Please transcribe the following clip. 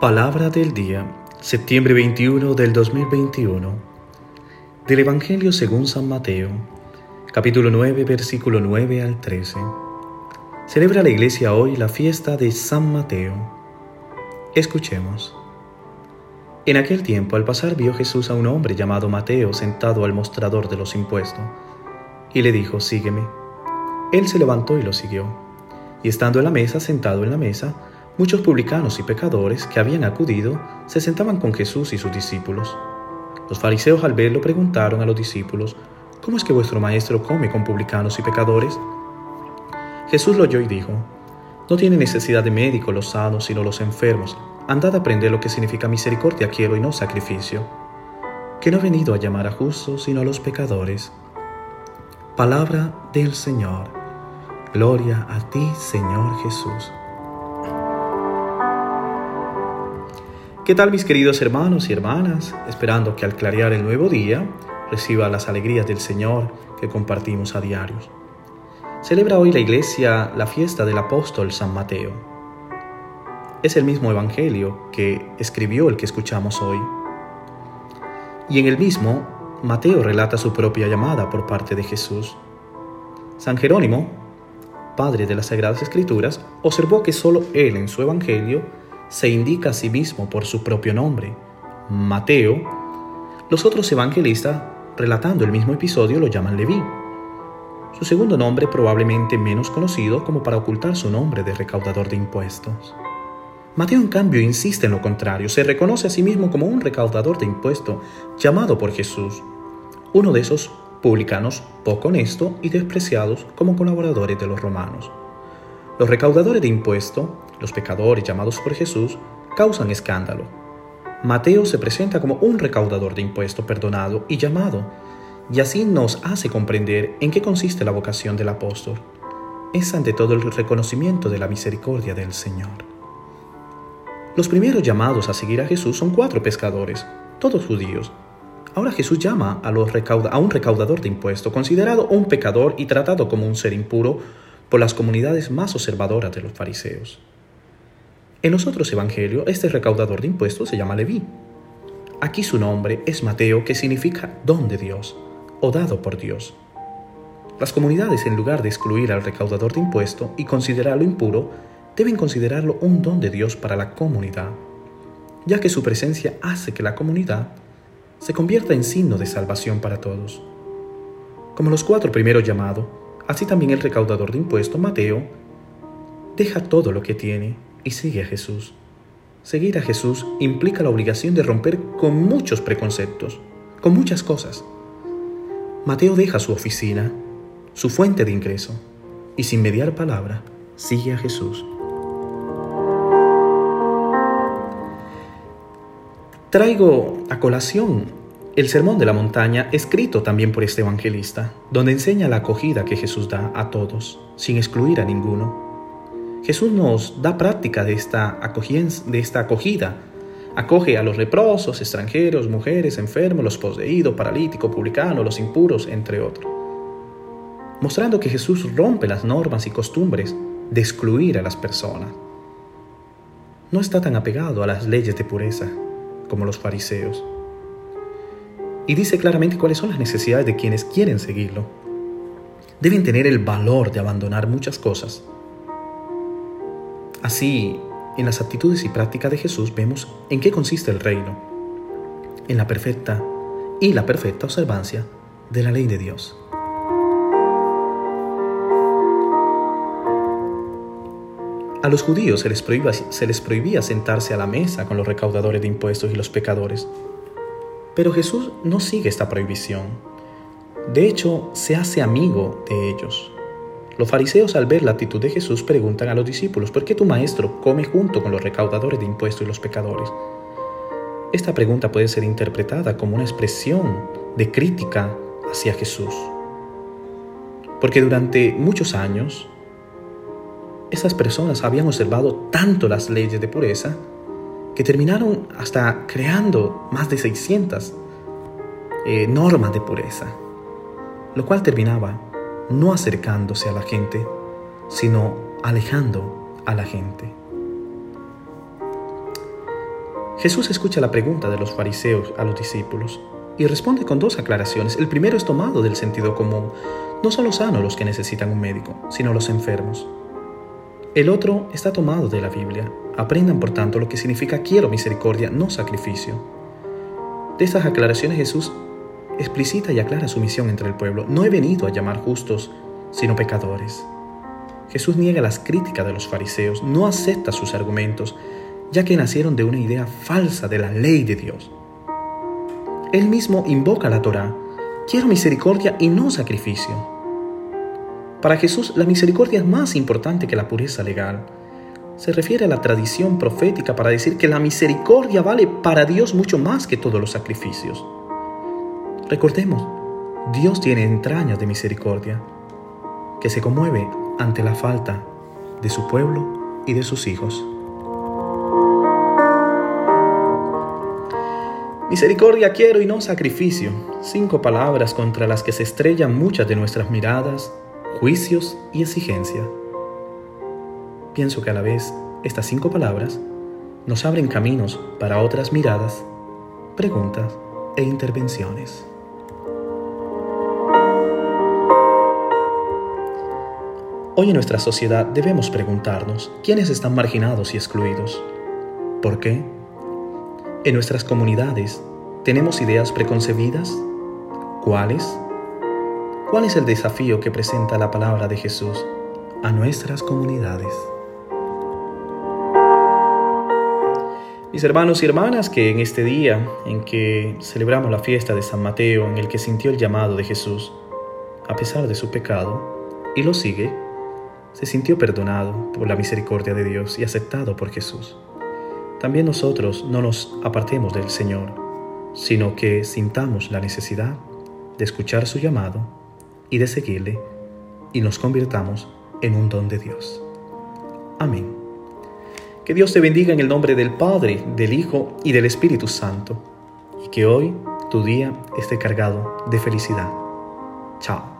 Palabra del día, septiembre 21 del 2021. Del Evangelio según San Mateo, capítulo 9, versículo 9 al 13. Celebra la iglesia hoy la fiesta de San Mateo. Escuchemos. En aquel tiempo, al pasar, vio Jesús a un hombre llamado Mateo sentado al mostrador de los impuestos, y le dijo, Sígueme. Él se levantó y lo siguió, y estando en la mesa, sentado en la mesa, Muchos publicanos y pecadores que habían acudido se sentaban con Jesús y sus discípulos. Los fariseos al verlo preguntaron a los discípulos, ¿cómo es que vuestro maestro come con publicanos y pecadores? Jesús lo oyó y dijo, no tiene necesidad de médico los sanos, sino los enfermos. Andad a aprender lo que significa misericordia quiero y no sacrificio. Que no he venido a llamar a justos, sino a los pecadores. Palabra del Señor. Gloria a ti, Señor Jesús. ¿Qué tal mis queridos hermanos y hermanas? Esperando que al clarear el nuevo día reciba las alegrías del Señor que compartimos a diarios. Celebra hoy la iglesia la fiesta del apóstol San Mateo. Es el mismo evangelio que escribió el que escuchamos hoy. Y en el mismo, Mateo relata su propia llamada por parte de Jesús. San Jerónimo, padre de las Sagradas Escrituras, observó que solo él en su evangelio se indica a sí mismo por su propio nombre, Mateo, los otros evangelistas, relatando el mismo episodio, lo llaman Leví. Su segundo nombre probablemente menos conocido como para ocultar su nombre de recaudador de impuestos. Mateo, en cambio, insiste en lo contrario, se reconoce a sí mismo como un recaudador de impuestos llamado por Jesús, uno de esos publicanos poco honestos y despreciados como colaboradores de los romanos. Los recaudadores de impuestos, los pecadores llamados por Jesús, causan escándalo. Mateo se presenta como un recaudador de impuestos perdonado y llamado, y así nos hace comprender en qué consiste la vocación del apóstol. Es ante todo el reconocimiento de la misericordia del Señor. Los primeros llamados a seguir a Jesús son cuatro pescadores, todos judíos. Ahora Jesús llama a, un recaudador de impuestos, considerado un pecador y tratado como un ser impuro por las comunidades más observadoras de los fariseos. En los otros evangelios, este recaudador de impuestos se llama Leví. Aquí su nombre es Mateo, que significa don de Dios o dado por Dios. Las comunidades, en lugar de excluir al recaudador de impuestos y considerarlo impuro, deben considerarlo un don de Dios para la comunidad, ya que su presencia hace que la comunidad se convierta en signo de salvación para todos. Como los cuatro primeros llamados, Así también el recaudador de impuestos, Mateo, deja todo lo que tiene y sigue a Jesús. Seguir a Jesús implica la obligación de romper con muchos preconceptos, con muchas cosas. Mateo deja su oficina, su fuente de ingreso, y sin mediar palabra, sigue a Jesús. Traigo a colación el Sermón de la Montaña, escrito también por este evangelista, donde enseña la acogida que Jesús da a todos, sin excluir a ninguno. Jesús nos da práctica de esta, acogida. Acoge a los leprosos, extranjeros, mujeres, enfermos, los poseídos, paralíticos, publicanos, los impuros, entre otros. Mostrando que Jesús rompe las normas y costumbres de excluir a las personas. No está tan apegado a las leyes de pureza como los fariseos y dice claramente cuáles son las necesidades de quienes quieren seguirlo. Deben tener el valor de abandonar muchas cosas. Así, en las actitudes y prácticas de Jesús vemos en qué consiste el reino, en la perfecta y la perfecta observancia de la ley de Dios. A los judíos se les, prohibía, sentarse a la mesa con los recaudadores de impuestos y los pecadores, pero Jesús no sigue esta prohibición. De hecho, se hace amigo de ellos. Los fariseos al ver la actitud de Jesús preguntan a los discípulos, ¿por qué tu maestro come junto con los recaudadores de impuestos y los pecadores? Esta pregunta puede ser interpretada como una expresión de crítica hacia Jesús. Porque durante muchos años, esas personas habían observado tanto las leyes de pureza que terminaron hasta creando más de 600 eh, normas de pureza, lo cual terminaba no acercándose a la gente, sino alejando a la gente. Jesús escucha la pregunta de los fariseos a los discípulos y responde con dos aclaraciones. El primero es tomado del sentido común. No son los sanos los que necesitan un médico, sino los enfermos. El otro está tomado de la Biblia. Aprendan, por tanto, lo que significa quiero misericordia, no sacrificio. De estas aclaraciones Jesús explicita y aclara su misión entre el pueblo. No he venido a llamar justos, sino pecadores. Jesús niega las críticas de los fariseos, no acepta sus argumentos, ya que nacieron de una idea falsa de la ley de Dios. Él mismo invoca la Torá, quiero misericordia y no sacrificio. Para Jesús la misericordia es más importante que la pureza legal. Se refiere a la tradición profética para decir que la misericordia vale para Dios mucho más que todos los sacrificios. Recordemos, Dios tiene entrañas de misericordia, que se conmueve ante la falta de su pueblo y de sus hijos. Misericordia quiero y no sacrificio. Cinco palabras contra las que se estrellan muchas de nuestras miradas, juicios y exigencia. Pienso que a la vez estas cinco palabras nos abren caminos para otras miradas, preguntas e intervenciones. Hoy en nuestra sociedad debemos preguntarnos quiénes están marginados y excluidos. ¿Por qué? En nuestras comunidades, ¿tenemos ideas preconcebidas? ¿Cuáles? ¿Cuál es el desafío que presenta la palabra de Jesús a nuestras comunidades? Mis hermanos y hermanas, que en este día en que celebramos la fiesta de San Mateo, en el que sintió el llamado de Jesús, a pesar de su pecado, y lo sigue, se sintió perdonado por la misericordia de Dios y aceptado por Jesús también nosotros no nos apartemos del Señor, sino que sintamos la necesidad de escuchar su llamado y de seguirle y nos convirtamos en un don de Dios. Amén. Que Dios te bendiga en el nombre del Padre, del Hijo y del Espíritu Santo, y que hoy tu día esté cargado de felicidad. Chao.